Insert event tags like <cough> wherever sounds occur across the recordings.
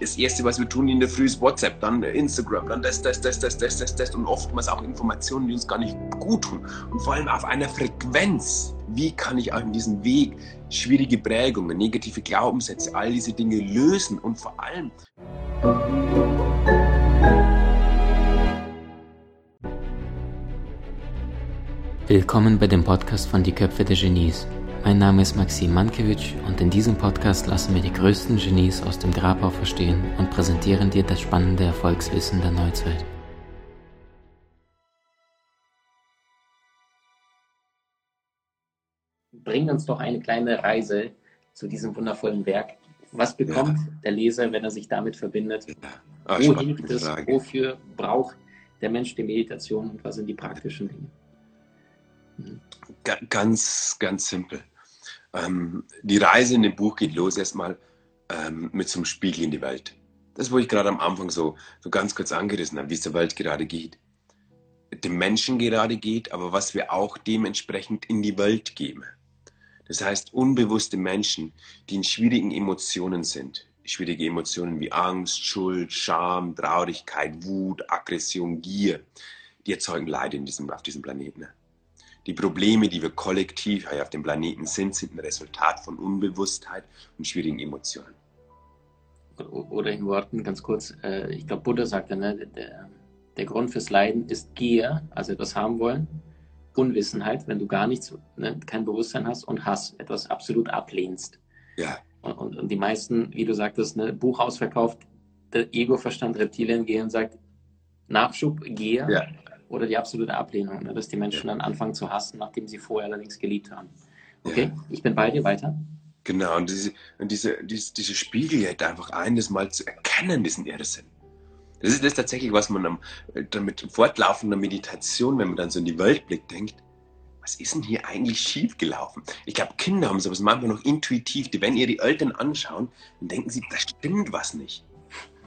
Das Erste, was wir tun in der Früh, ist WhatsApp, dann Instagram, dann das, das, das, das, das, das, das und oftmals auch Informationen, die uns gar nicht gut tun. Und vor allem auf einer Frequenz. Wie kann ich auch in diesem Weg schwierige Prägungen, negative Glaubenssätze, all diese Dinge lösen und vor allem. Willkommen bei dem Podcast von Die Köpfe der Genies. Mein Name ist Maxim Mankewitsch und in diesem Podcast lassen wir die größten Genies aus dem Grabau verstehen und präsentieren dir das spannende Erfolgswissen der Neuzeit. Bring uns doch eine kleine Reise zu diesem wundervollen Werk. Was bekommt ja. der Leser, wenn er sich damit verbindet? Ja. Ach, Wo hilft es? Frage. Wofür braucht der Mensch die Meditation und was sind die praktischen Dinge? Mhm. Ganz, ganz simpel. Ähm, die Reise in dem Buch geht los erstmal ähm, mit einem Spiegel in die Welt. Das, wo ich gerade am Anfang so, so ganz kurz angerissen habe, wie es der Welt gerade geht. Dem Menschen gerade geht, aber was wir auch dementsprechend in die Welt geben. Das heißt, unbewusste Menschen, die in schwierigen Emotionen sind, schwierige Emotionen wie Angst, Schuld, Scham, Traurigkeit, Wut, Aggression, Gier, die erzeugen Leid in diesem, auf diesem Planeten. Die Probleme, die wir kollektiv auf dem Planeten sind, sind ein Resultat von Unbewusstheit und schwierigen Emotionen. Oder in Worten ganz kurz, äh, ich glaube, Buddha sagte, ne, der, der Grund fürs Leiden ist Gier, also etwas haben wollen, Unwissenheit, wenn du gar nichts, ne, kein Bewusstsein hast und Hass, etwas absolut ablehnst. Ja. Und, und, und die meisten, wie du sagtest, ne, Buch ausverkauft, der Ego-Verstand, Reptilien gehen und sagt, Nachschub, Gier, ja oder die absolute Ablehnung, ne? dass die Menschen dann anfangen zu hassen, nachdem sie vorher allerdings geliebt haben. Okay, ja. ich bin bei dir weiter. Genau, und diese, und diese, diese, diese Spiegel hält einfach ein, das mal zu erkennen, diesen Irrsinn. Das ist das tatsächlich, was man am, mit fortlaufender Meditation, wenn man dann so in die Welt blickt, denkt, was ist denn hier eigentlich schiefgelaufen? Ich glaube, Kinder haben sowas manchmal noch intuitiv, die, wenn ihr die Eltern anschauen, dann denken sie, da stimmt was nicht.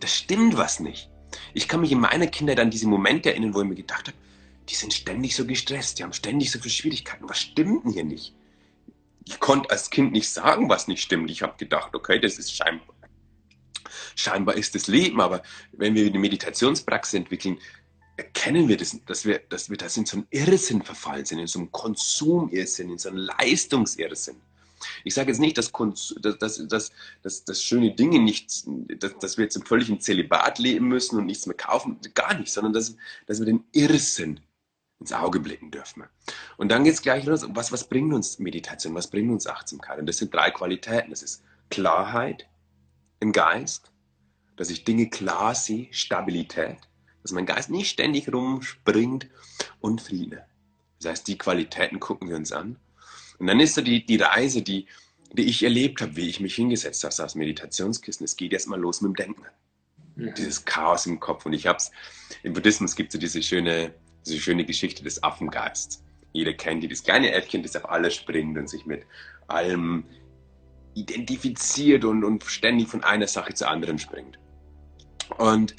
Da stimmt was nicht. Ich kann mich in meiner Kindheit an diese Momente erinnern, wo ich mir gedacht habe, die sind ständig so gestresst, die haben ständig so viele Schwierigkeiten. Was stimmt denn hier nicht? Ich konnte als Kind nicht sagen, was nicht stimmt. Ich habe gedacht, okay, das ist scheinbar, scheinbar ist das Leben, aber wenn wir eine Meditationspraxis entwickeln, erkennen wir das, dass wir, dass wir das in so einen Irrsinn verfallen sind, in so einen Konsumirrsinn, in so einen Leistungsirrsinn. Ich sage jetzt nicht, dass, dass, dass, dass, dass schöne Dinge nicht, dass, dass wir jetzt im völligen Zelibat leben müssen und nichts mehr kaufen, gar nicht, sondern dass, dass wir den Irrsinn ins Auge blicken dürfen. Und dann geht es gleich los, was, was bringt uns Meditation, was bringt uns Achtsamkeit? Und das sind drei Qualitäten. Das ist Klarheit im Geist, dass ich Dinge klar sehe, Stabilität, dass mein Geist nicht ständig rumspringt und Friede. Das heißt, die Qualitäten gucken wir uns an. Und dann ist so die, die Reise, die, die ich erlebt habe, wie ich mich hingesetzt habe, aufs Meditationskissen. Es geht erstmal los mit dem Denken. Ja. Dieses Chaos im Kopf. Und ich habe es, im Buddhismus gibt es so diese schöne, diese schöne Geschichte des Affengeists. Jeder kennt die, das kleine Äffchen, das auf alles springt und sich mit allem identifiziert und, und ständig von einer Sache zur anderen springt. Und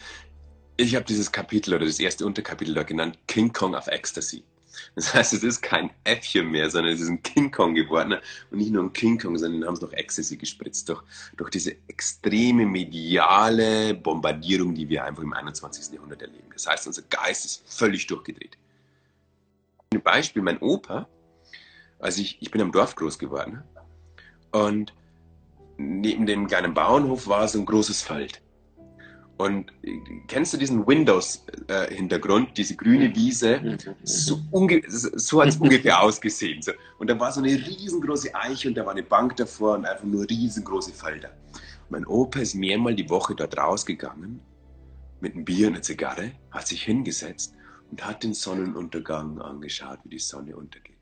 ich habe dieses Kapitel oder das erste Unterkapitel da genannt King Kong of Ecstasy. Das heißt, es ist kein Äffchen mehr, sondern es ist ein King Kong geworden. Und nicht nur ein King Kong, sondern haben es noch Ecstasy gespritzt durch, durch diese extreme mediale Bombardierung, die wir einfach im 21. Jahrhundert erleben. Das heißt, unser Geist ist völlig durchgedreht. Ein Beispiel, mein Opa, also ich, ich bin am Dorf groß geworden und neben dem kleinen Bauernhof war so ein großes Feld. Und kennst du diesen Windows-Hintergrund, äh, diese grüne Wiese? So, so hat es ungefähr <laughs> ausgesehen. So. Und da war so eine riesengroße Eiche und da war eine Bank davor und einfach nur riesengroße Felder. Und mein Opa ist mehrmal die Woche dort rausgegangen mit einem Bier und einer Zigarre, hat sich hingesetzt und hat den Sonnenuntergang angeschaut, wie die Sonne untergeht.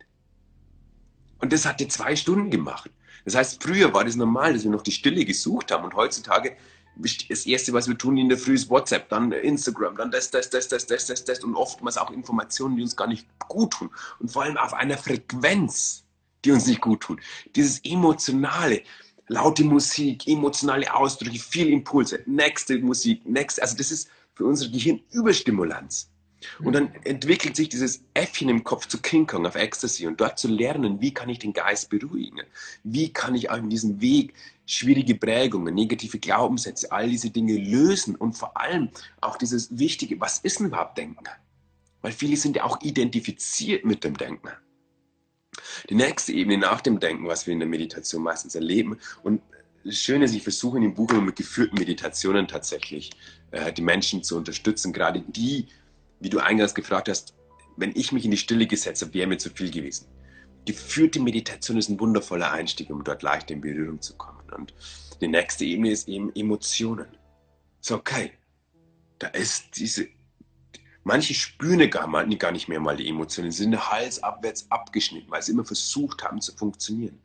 Und das hat er zwei Stunden gemacht. Das heißt, früher war das normal, dass wir noch die Stille gesucht haben und heutzutage das Erste, was wir tun in der Früh, ist WhatsApp, dann Instagram, dann das, das, das, das, das, das, das und oftmals auch Informationen, die uns gar nicht gut tun. Und vor allem auf einer Frequenz, die uns nicht gut tut. Dieses emotionale, laute Musik, emotionale Ausdrücke, viel Impulse, nächste Musik, nächste, also das ist für unser Gehirn Überstimulanz. Und dann entwickelt sich dieses Äffchen im Kopf zu King Kong auf Ecstasy und dort zu lernen, wie kann ich den Geist beruhigen? Wie kann ich auf diesem Weg schwierige Prägungen, negative Glaubenssätze, all diese Dinge lösen und vor allem auch dieses Wichtige, was ist denn überhaupt Denken? Weil viele sind ja auch identifiziert mit dem Denken. Die nächste Ebene nach dem Denken, was wir in der Meditation meistens erleben und das Schöne ist, ich versuche in dem Buch mit geführten Meditationen tatsächlich äh, die Menschen zu unterstützen, gerade die, wie du eingangs gefragt hast, wenn ich mich in die Stille gesetzt habe, wäre mir zu viel gewesen. Geführte Meditation ist ein wundervoller Einstieg, um dort leicht in Berührung zu kommen. Und die nächste Ebene ist eben Emotionen. So, okay, da ist diese, manche spüren gar, mal, gar nicht mehr mal die Emotionen, sind halsabwärts abgeschnitten, weil sie immer versucht haben zu funktionieren.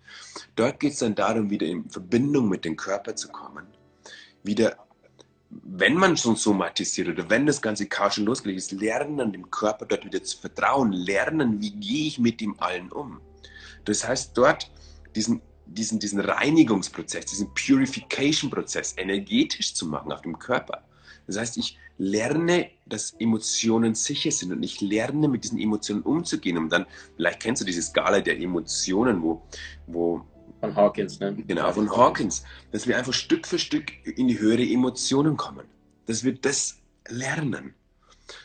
Dort geht es dann darum, wieder in Verbindung mit dem Körper zu kommen, wieder wenn man schon somatisiert oder wenn das ganze Chaos schon losgelegt ist, lernen, dem Körper dort wieder zu vertrauen, lernen, wie gehe ich mit dem allen um. Das heißt, dort diesen, diesen, diesen Reinigungsprozess, diesen Purification-Prozess energetisch zu machen auf dem Körper. Das heißt, ich lerne, dass Emotionen sicher sind und ich lerne, mit diesen Emotionen umzugehen. Und dann, vielleicht kennst du diese Skala der Emotionen, wo, wo von Hawkins, ne? Genau, von Hawkins. Dass wir einfach Stück für Stück in die höhere Emotionen kommen. Dass wir das lernen.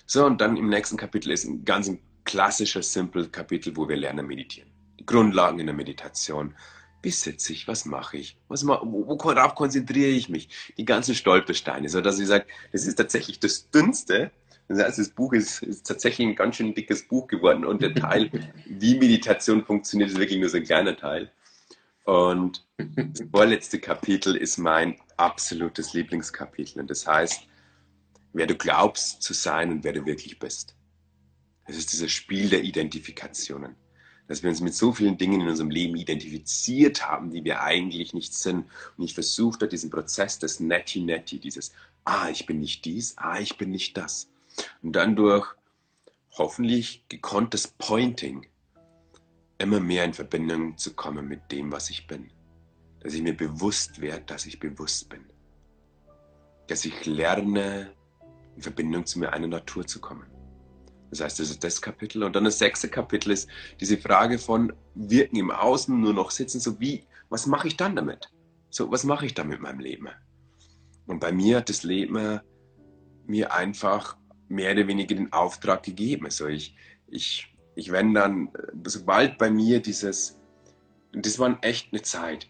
So, und dann im nächsten Kapitel ist ein ganz ein klassischer, simple Kapitel, wo wir lernen meditieren. Die Grundlagen in der Meditation. Wie sitze ich? Was mache ich? Was ma worauf konzentriere ich mich? Die ganzen Stolpersteine, so dass ich sage, das ist tatsächlich das Dünnste. Das heißt, das Buch ist, ist tatsächlich ein ganz schön dickes Buch geworden und der Teil, <laughs> wie Meditation funktioniert, ist wirklich nur so ein kleiner Teil. Und das vorletzte Kapitel ist mein absolutes Lieblingskapitel. Und das heißt, wer du glaubst zu sein und wer du wirklich bist. Das ist dieses Spiel der Identifikationen. Dass wir uns mit so vielen Dingen in unserem Leben identifiziert haben, die wir eigentlich nicht sind. Und ich versuche da diesen Prozess des Netti-Netti, dieses, ah, ich bin nicht dies, ah, ich bin nicht das. Und dann durch hoffentlich gekonntes Pointing immer mehr in Verbindung zu kommen mit dem, was ich bin. Dass ich mir bewusst werde, dass ich bewusst bin. Dass ich lerne, in Verbindung zu meiner Natur zu kommen. Das heißt, das ist das Kapitel. Und dann das sechste Kapitel ist diese Frage von Wirken im Außen, nur noch sitzen, so wie, was mache ich dann damit? So, was mache ich dann mit meinem Leben? Und bei mir hat das Leben mir einfach mehr oder weniger den Auftrag gegeben. Also ich, ich ich wenn dann, sobald bei mir dieses, das war echt eine Zeit,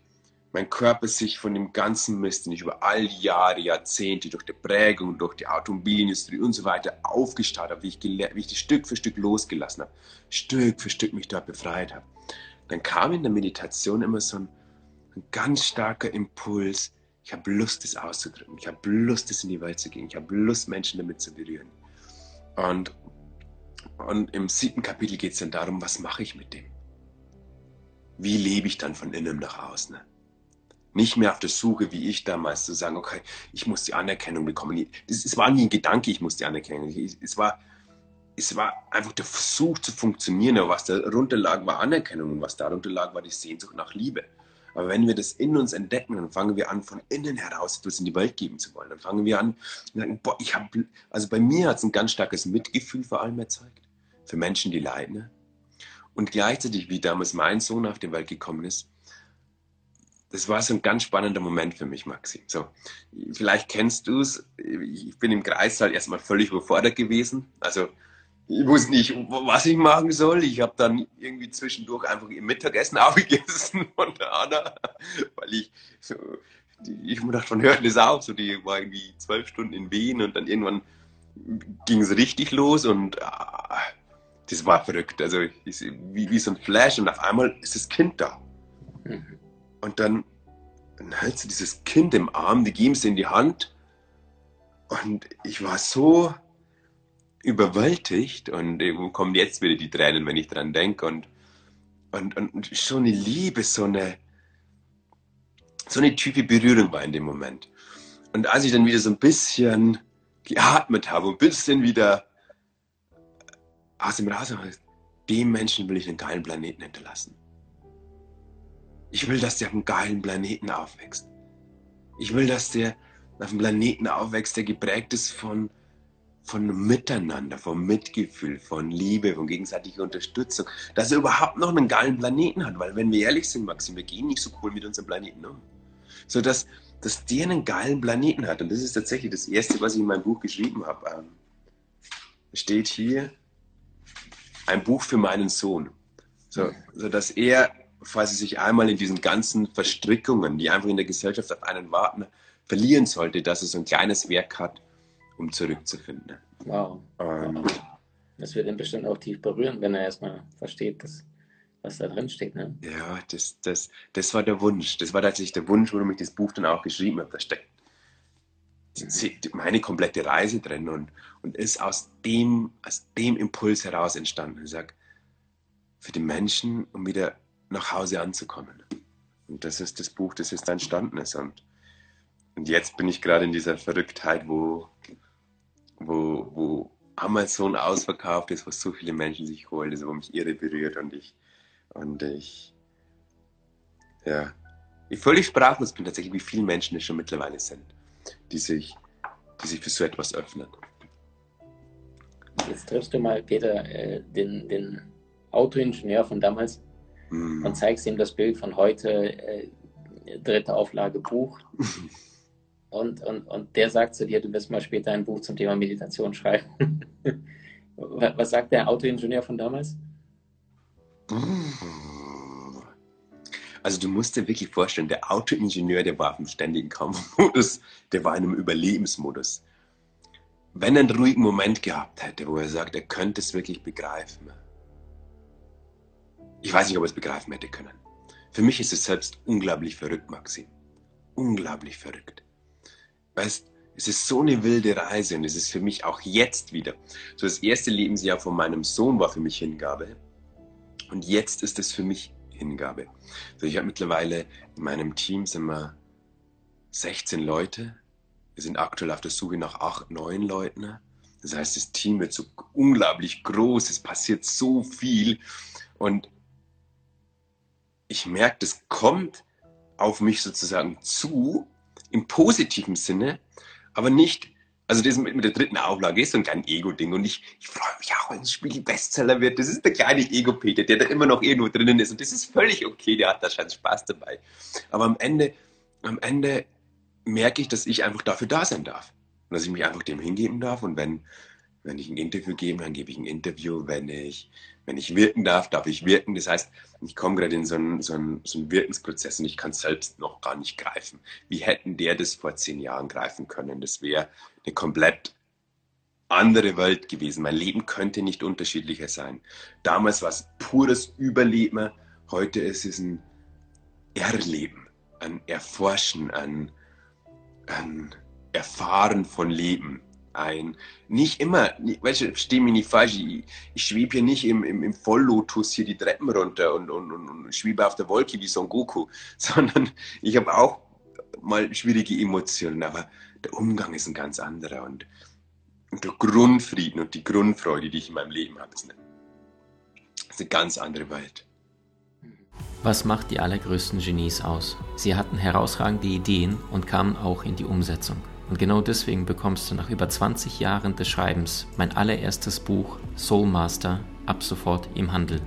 mein Körper sich von dem ganzen Mist, den ich über all die Jahre, Jahrzehnte durch die Prägung, durch die Automobilindustrie und so weiter aufgestaut habe, wie ich, wie ich das Stück für Stück losgelassen habe, Stück für Stück mich dort befreit habe, dann kam in der Meditation immer so ein, ein ganz starker Impuls, ich habe Lust, das auszudrücken, ich habe Lust, das in die Welt zu gehen, ich habe Lust, Menschen damit zu berühren. Und und im siebten Kapitel geht es dann darum, was mache ich mit dem? Wie lebe ich dann von innen nach außen? Nicht mehr auf der Suche, wie ich damals, zu sagen, okay, ich muss die Anerkennung bekommen. Es war nie ein Gedanke, ich muss die Anerkennung. Es war, es war einfach der Versuch zu funktionieren, aber was darunter lag, war Anerkennung und was darunter lag, war die Sehnsucht nach Liebe. Aber wenn wir das in uns entdecken, dann fangen wir an, von innen heraus etwas in die Welt geben zu wollen. Dann fangen wir an, sagen, boah, ich habe, also bei mir hat es ein ganz starkes Mitgefühl vor allem erzeugt für Menschen, die leiden. Und gleichzeitig, wie damals mein Sohn auf die Welt gekommen ist, das war so ein ganz spannender Moment für mich, Maxi. So, vielleicht kennst du es. Ich bin im Kreissaal erstmal völlig überfordert gewesen. Also, ich wusste nicht, was ich machen soll. Ich habe dann irgendwie zwischendurch einfach im Mittagessen <laughs> aufgegessen von der Anna, weil ich so, ich mir dachte, wann hört das auf? So, die war irgendwie zwölf Stunden in Wien und dann irgendwann ging es richtig los und ah, das war verrückt. Also wie, wie so ein Flash und auf einmal ist das Kind da. Mhm. Und dann, dann hältst du dieses Kind im Arm, die geben es in die Hand. Und ich war so überwältigt und kommen jetzt wieder die Tränen, wenn ich dran denke. Und, und, und so eine Liebe, so eine, so eine tiefe Berührung war in dem Moment. Und als ich dann wieder so ein bisschen geatmet habe, ein bisschen wieder aus dem Rasen dem Menschen will ich einen geilen Planeten hinterlassen. Ich will, dass der auf einem geilen Planeten aufwächst. Ich will, dass der auf einem Planeten aufwächst, der geprägt ist von, von Miteinander, von Mitgefühl, von Liebe, von gegenseitiger Unterstützung, dass er überhaupt noch einen geilen Planeten hat. Weil wenn wir ehrlich sind, Maxim, wir gehen nicht so cool mit unserem Planeten um. So dass, dass der einen geilen Planeten hat. Und das ist tatsächlich das Erste, was ich in meinem Buch geschrieben habe. Ähm, steht hier, ein Buch für meinen Sohn. So, so dass er, falls er sich einmal in diesen ganzen Verstrickungen, die einfach in der Gesellschaft auf einen warten, verlieren sollte, dass er so ein kleines Werk hat, um zurückzufinden. Wow. Ähm, das wird ihn bestimmt auch tief berühren, wenn er erstmal versteht, dass, was da drin steht. Ne? Ja, das, das, das war der Wunsch. Das war tatsächlich der Wunsch, warum ich das Buch dann auch geschrieben habe. Da steckt meine komplette Reise drin und, und ist aus dem, aus dem Impuls heraus entstanden. Ich sage, für die Menschen, um wieder nach Hause anzukommen. Und das ist das Buch, das jetzt entstanden ist. Und, und jetzt bin ich gerade in dieser Verrücktheit, wo, wo, wo Amazon ausverkauft ist, wo so viele Menschen sich holen, also wo mich irre berührt und ich, und ich, ja, ich völlig sprachlos bin tatsächlich, wie viele Menschen es schon mittlerweile sind die sich, die sich für so etwas öffnen. Jetzt triffst du mal Peter, äh, den, den Autoingenieur von damals mm. und zeigst ihm das Bild von heute, äh, dritte Auflage Buch. <laughs> und, und, und der sagt zu dir, du wirst mal später ein Buch zum Thema Meditation schreiben. <laughs> Was sagt der Autoingenieur von damals? Also du musst dir wirklich vorstellen, der Autoingenieur, der war auf dem ständigen Kampfmodus, der war in einem Überlebensmodus. Wenn er einen ruhigen Moment gehabt hätte, wo er sagt, er könnte es wirklich begreifen. Ich weiß nicht, ob er es begreifen hätte können. Für mich ist es selbst unglaublich verrückt, Maxim. Unglaublich verrückt. Weißt, es ist so eine wilde Reise und es ist für mich auch jetzt wieder. So das erste Lebensjahr von meinem Sohn war für mich Hingabe. Und jetzt ist es für mich Hingabe. Also ich habe mittlerweile in meinem Team sind wir 16 Leute. Wir sind aktuell auf der Suche nach acht, neun Leuten. Das heißt, das Team wird so unglaublich groß, es passiert so viel und ich merke, das kommt auf mich sozusagen zu, im positiven Sinne, aber nicht also das mit, mit der dritten Auflage ist so ein kleines Ego-Ding und ich, ich freue mich auch, wenn das Spiel Bestseller wird. Das ist der kleine Ego-Peter, der da immer noch irgendwo drinnen ist und das ist völlig okay, der hat da schon Spaß dabei. Aber am Ende, am Ende merke ich, dass ich einfach dafür da sein darf und dass ich mich einfach dem hingeben darf und wenn, wenn ich ein Interview gebe, dann gebe ich ein Interview. Wenn ich, wenn ich wirken darf, darf ich wirken. Das heißt, ich komme gerade in so einen, so, einen, so einen Wirkensprozess und ich kann selbst noch gar nicht greifen. Wie hätten der das vor zehn Jahren greifen können? Das wäre eine komplett andere Welt gewesen. Mein Leben könnte nicht unterschiedlicher sein. Damals war es pures Überleben. Heute ist es ein Erleben, ein Erforschen, ein, ein Erfahren von Leben ein. Nicht immer, weißt du, steh mich nicht falsch, ich, ich schwebe hier nicht im, im, im Volllotus hier die Treppen runter und, und, und, und schwebe auf der Wolke wie Son Goku, <laughs> sondern ich habe auch mal schwierige Emotionen, aber der Umgang ist ein ganz anderer und, und der Grundfrieden und die Grundfreude, die ich in meinem Leben habe, ist ist eine ganz andere Welt. Was macht die allergrößten Genies aus? Sie hatten herausragende Ideen und kamen auch in die Umsetzung. Und genau deswegen bekommst du nach über 20 Jahren des Schreibens mein allererstes Buch Soul Master ab sofort im Handel.